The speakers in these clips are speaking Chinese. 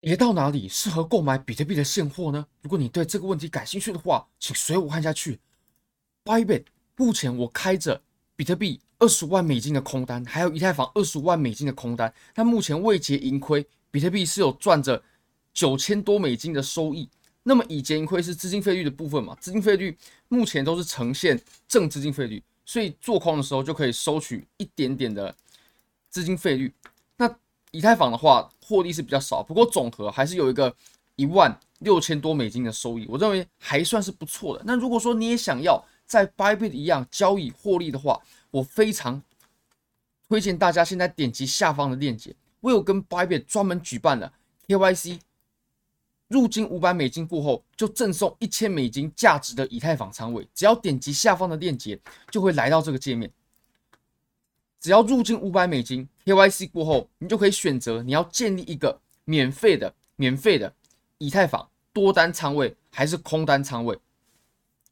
跌到哪里适合购买比特币的现货呢？如果你对这个问题感兴趣的话，请随我看下去。Bybit 目前我开着比特币二十万美金的空单，还有以太坊二十五万美金的空单，它目前未结盈亏，比特币是有赚着九千多美金的收益。那么已结盈亏是资金费率的部分嘛？资金费率目前都是呈现正资金费率，所以做空的时候就可以收取一点点的资金费率。以太坊的话，获利是比较少，不过总和还是有一个一万六千多美金的收益，我认为还算是不错的。那如果说你也想要在 Bybit 一样交易获利的话，我非常推荐大家现在点击下方的链接，我有跟 Bybit 专门举办了 KYC，入金五百美金过后就赠送一千美金价值的以太坊仓位，只要点击下方的链接，就会来到这个界面。只要入金五百美金，KYC 过后，你就可以选择你要建立一个免费的、免费的以太坊多单仓位还是空单仓位，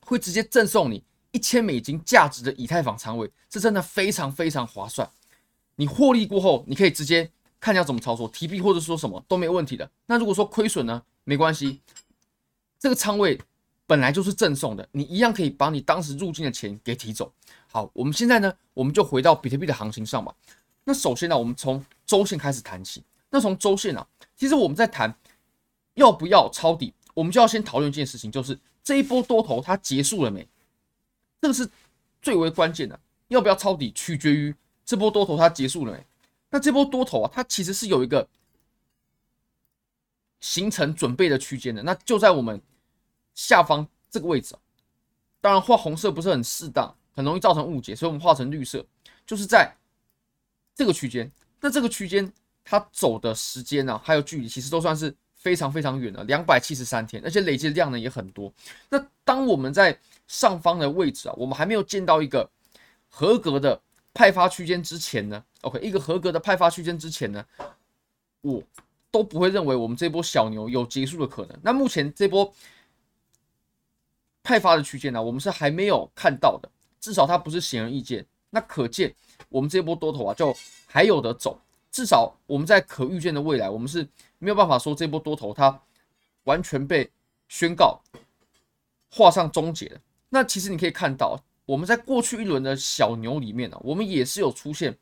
会直接赠送你一千美金价值的以太坊仓位，这真的非常非常划算。你获利过后，你可以直接看你要怎么操作，提币或者说什么都没问题的。那如果说亏损呢，没关系，这个仓位本来就是赠送的，你一样可以把你当时入金的钱给提走。好，我们现在呢，我们就回到比特币的行情上吧。那首先呢，我们从周线开始谈起。那从周线啊，其实我们在谈要不要抄底，我们就要先讨论一件事情，就是这一波多头它结束了没？这个是最为关键的。要不要抄底，取决于这波多头它结束了没。那这波多头啊，它其实是有一个形成准备的区间的，那就在我们下方这个位置。当然画红色不是很适当。很容易造成误解，所以我们画成绿色，就是在这个区间。那这个区间它走的时间呢、还有距离，其实都算是非常非常远的，两百七十三天，而且累积量呢也很多。那当我们在上方的位置啊，我们还没有见到一个合格的派发区间之前呢，OK，一个合格的派发区间之前呢，我都不会认为我们这波小牛有结束的可能。那目前这波派发的区间呢，我们是还没有看到的。至少它不是显而易见，那可见我们这波多头啊，就还有的走。至少我们在可预见的未来，我们是没有办法说这波多头它完全被宣告画上终结的。那其实你可以看到，我们在过去一轮的小牛里面呢、啊，我们也是有出现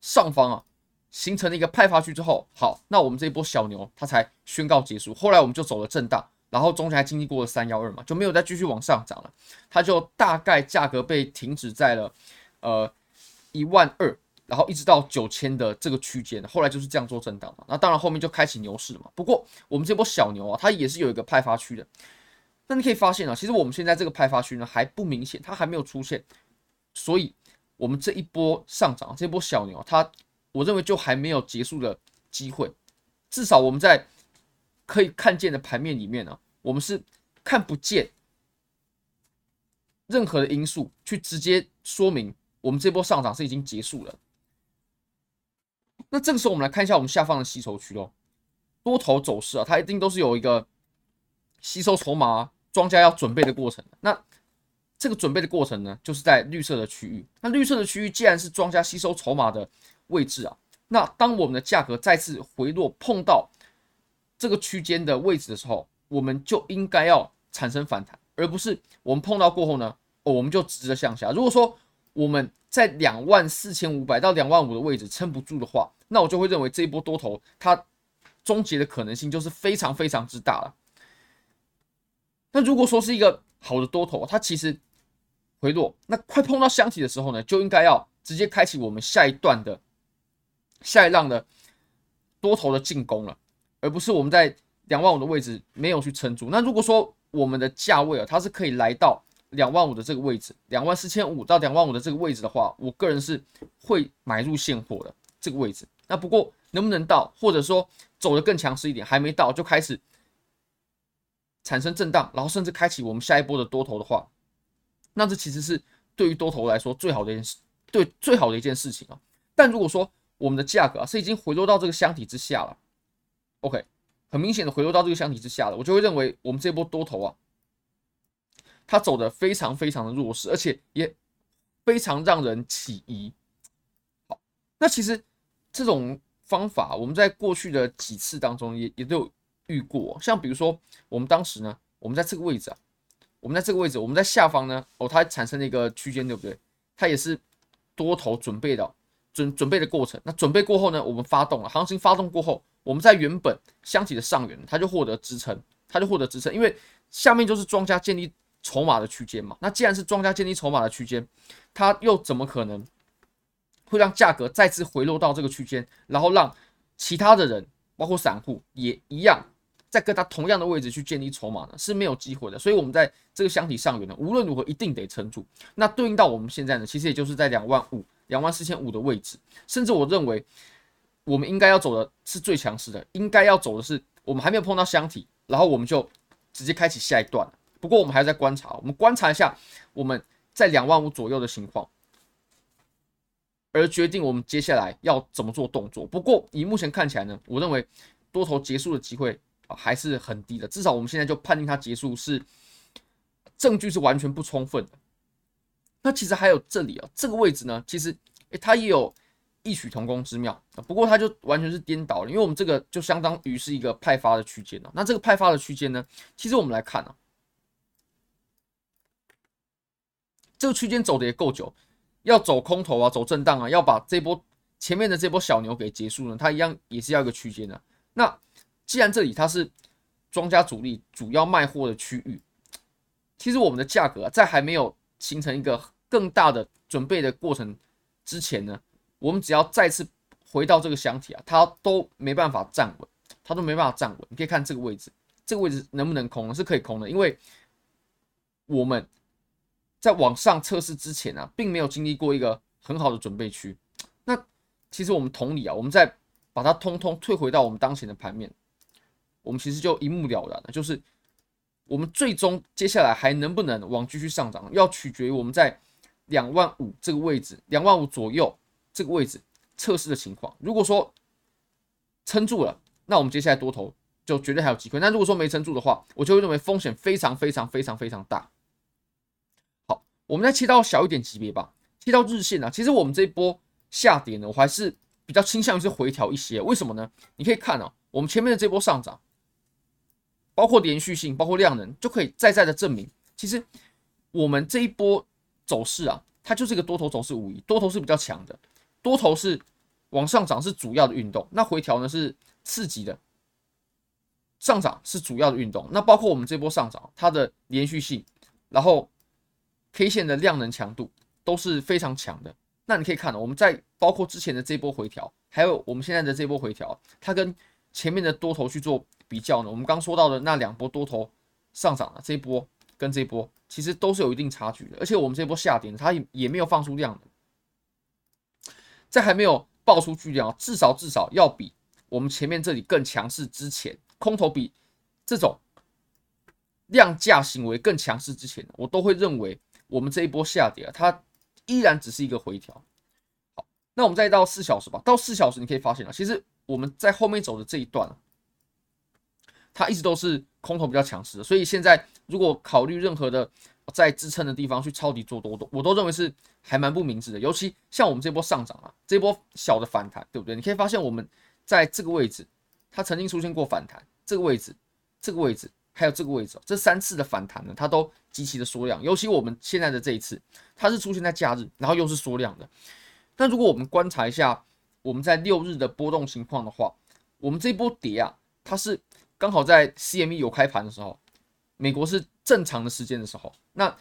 上方啊形成了一个派发区之后，好，那我们这一波小牛它才宣告结束。后来我们就走了震荡。然后中间还经历过了三幺二嘛，就没有再继续往上涨了，它就大概价格被停止在了呃一万二，然后一直到九千的这个区间，后来就是这样做震荡嘛。那当然后面就开启牛市了嘛。不过我们这波小牛啊，它也是有一个派发区的。那你可以发现啊，其实我们现在这个派发区呢还不明显，它还没有出现，所以我们这一波上涨，这波小牛它我认为就还没有结束的机会，至少我们在。可以看见的盘面里面呢，我们是看不见任何的因素去直接说明我们这波上涨是已经结束了。那这个时候，我们来看一下我们下方的吸筹区喽。多头走势啊，它一定都是有一个吸收筹码、庄家要准备的过程。那这个准备的过程呢，就是在绿色的区域。那绿色的区域既然是庄家吸收筹码的位置啊，那当我们的价格再次回落碰到。这个区间的位置的时候，我们就应该要产生反弹，而不是我们碰到过后呢，哦，我们就直的向下。如果说我们在两万四千五百到两万五的位置撑不住的话，那我就会认为这一波多头它终结的可能性就是非常非常之大了。那如果说是一个好的多头，它其实回落，那快碰到箱体的时候呢，就应该要直接开启我们下一段的下一浪的多头的进攻了。而不是我们在两万五的位置没有去撑住。那如果说我们的价位啊，它是可以来到两万五的这个位置，两万四千五到两万五的这个位置的话，我个人是会买入现货的这个位置。那不过能不能到，或者说走得更强势一点，还没到就开始产生震荡，然后甚至开启我们下一波的多头的话，那这其实是对于多头来说最好的一件事，对最好的一件事情啊。但如果说我们的价格啊是已经回落到这个箱体之下了。OK，很明显的回落到这个箱体之下了，我就会认为我们这波多头啊，它走的非常非常的弱势，而且也非常让人起疑。好，那其实这种方法，我们在过去的几次当中也也都有遇过。像比如说，我们当时呢，我们在这个位置啊，我们在这个位置，我们在下方呢，哦，它产生了一个区间，对不对？它也是多头准备的准准备的过程。那准备过后呢，我们发动了，行情发动过后，我们在原本箱体的上缘，它就获得支撑，它就获得支撑，因为下面就是庄家建立筹码的区间嘛。那既然是庄家建立筹码的区间，它又怎么可能？会让价格再次回落到这个区间，然后让其他的人，包括散户也一样，在跟他同样的位置去建立筹码呢，是没有机会的。所以，我们在这个箱体上缘呢，无论如何一定得撑住。那对应到我们现在呢，其实也就是在两万五、两万四千五的位置。甚至我认为，我们应该要走的是最强势的，应该要走的是我们还没有碰到箱体，然后我们就直接开启下一段。不过，我们还在观察，我们观察一下我们在两万五左右的情况。而决定我们接下来要怎么做动作。不过以目前看起来呢，我认为多头结束的机会啊还是很低的。至少我们现在就判定它结束是证据是完全不充分的。那其实还有这里啊，这个位置呢，其实诶它也有异曲同工之妙。不过它就完全是颠倒了，因为我们这个就相当于是一个派发的区间了。那这个派发的区间呢，其实我们来看啊，这个区间走的也够久。要走空头啊，走震荡啊，要把这波前面的这波小牛给结束呢，它一样也是要一个区间的。那既然这里它是庄家主力主要卖货的区域，其实我们的价格，在还没有形成一个更大的准备的过程之前呢，我们只要再次回到这个箱体啊，它都没办法站稳，它都没办法站稳。你可以看这个位置，这个位置能不能空？是可以空的，因为我们。在往上测试之前啊，并没有经历过一个很好的准备区。那其实我们同理啊，我们再把它通通退回到我们当前的盘面，我们其实就一目了然了，就是我们最终接下来还能不能往继续上涨，要取决于我们在两万五这个位置，两万五左右这个位置测试的情况。如果说撑住了，那我们接下来多头就绝对还有机会。那如果说没撑住的话，我就会认为风险非常非常非常非常大。我们再切到小一点级别吧，切到日线啊。其实我们这一波下跌呢，我还是比较倾向于是回调一些。为什么呢？你可以看哦，我们前面的这波上涨，包括连续性，包括量能，就可以再再的证明，其实我们这一波走势啊，它就是一个多头走势无疑，多头是比较强的，多头是往上涨是主要的运动，那回调呢是刺激的，上涨是主要的运动。那包括我们这波上涨，它的连续性，然后。K 线的量能强度都是非常强的。那你可以看到，我们在包括之前的这波回调，还有我们现在的这波回调，它跟前面的多头去做比较呢，我们刚说到的那两波多头上涨的这一波跟这一波，其实都是有一定差距的。而且我们这波下跌，它也也没有放出量的，在还没有爆出巨量，至少至少要比我们前面这里更强势之前，空头比这种量价行为更强势之前，我都会认为。我们这一波下跌啊，它依然只是一个回调。好，那我们再到四小时吧。到四小时，你可以发现啊，其实我们在后面走的这一段，它一直都是空头比较强势的。所以现在如果考虑任何的在支撑的地方去抄底做多多，我都认为是还蛮不明智的。尤其像我们这波上涨啊，这波小的反弹，对不对？你可以发现我们在这个位置，它曾经出现过反弹，这个位置，这个位置。还有这个位置，这三次的反弹呢，它都极其的缩量，尤其我们现在的这一次，它是出现在假日，然后又是缩量的。那如果我们观察一下我们在六日的波动情况的话，我们这波跌啊，它是刚好在 CME 有开盘的时候，美国是正常的时间的时候。那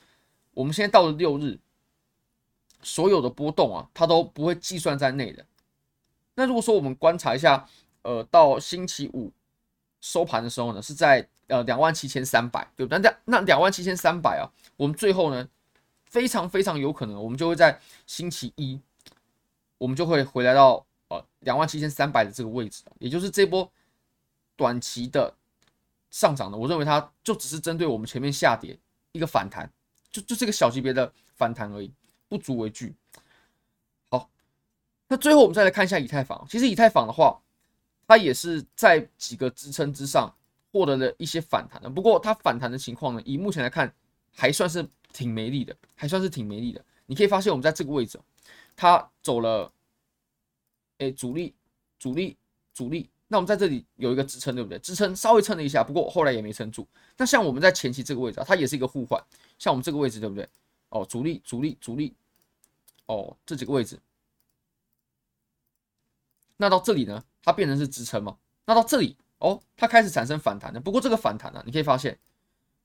我们现在到了六日，所有的波动啊，它都不会计算在内的。那如果说我们观察一下，呃，到星期五收盘的时候呢，是在。呃，两万七千三百，对不对？那那两万七千三百啊，我们最后呢，非常非常有可能，我们就会在星期一，我们就会回来到呃两万七千三百的这个位置，也就是这波短期的上涨呢，我认为它就只是针对我们前面下跌一个反弹，就就这个小级别的反弹而已，不足为惧。好，那最后我们再来看一下以太坊，其实以太坊的话，它也是在几个支撑之上。获得了一些反弹的，不过它反弹的情况呢，以目前来看还算是挺没力的，还算是挺没力的。你可以发现，我们在这个位置，它走了，哎，主力阻力，阻力。那我们在这里有一个支撑，对不对？支撑稍微撑了一下，不过后来也没撑住。那像我们在前期这个位置啊，它也是一个互换。像我们这个位置，对不对？哦，阻力，阻力，阻力。哦，这几个位置。那到这里呢，它变成是支撑嘛？那到这里，哦，它开始产生反弹的。不过这个反弹呢、你可以发现，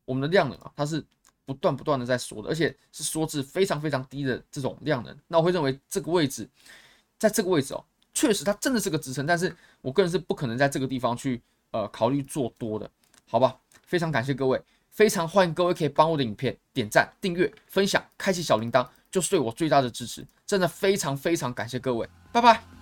我们的量能啊，它是不断不断的在缩的，而且是缩至非常非常低的这种量能。那我会认为这个位置，在这个位置哦。确实，它真的是个支撑，但是我个人是不可能在这个地方去呃考虑做多的，好吧？非常感谢各位，非常欢迎各位可以帮我的影片点赞、订阅、分享、开启小铃铛，就是对我最大的支持，真的非常非常感谢各位，拜拜。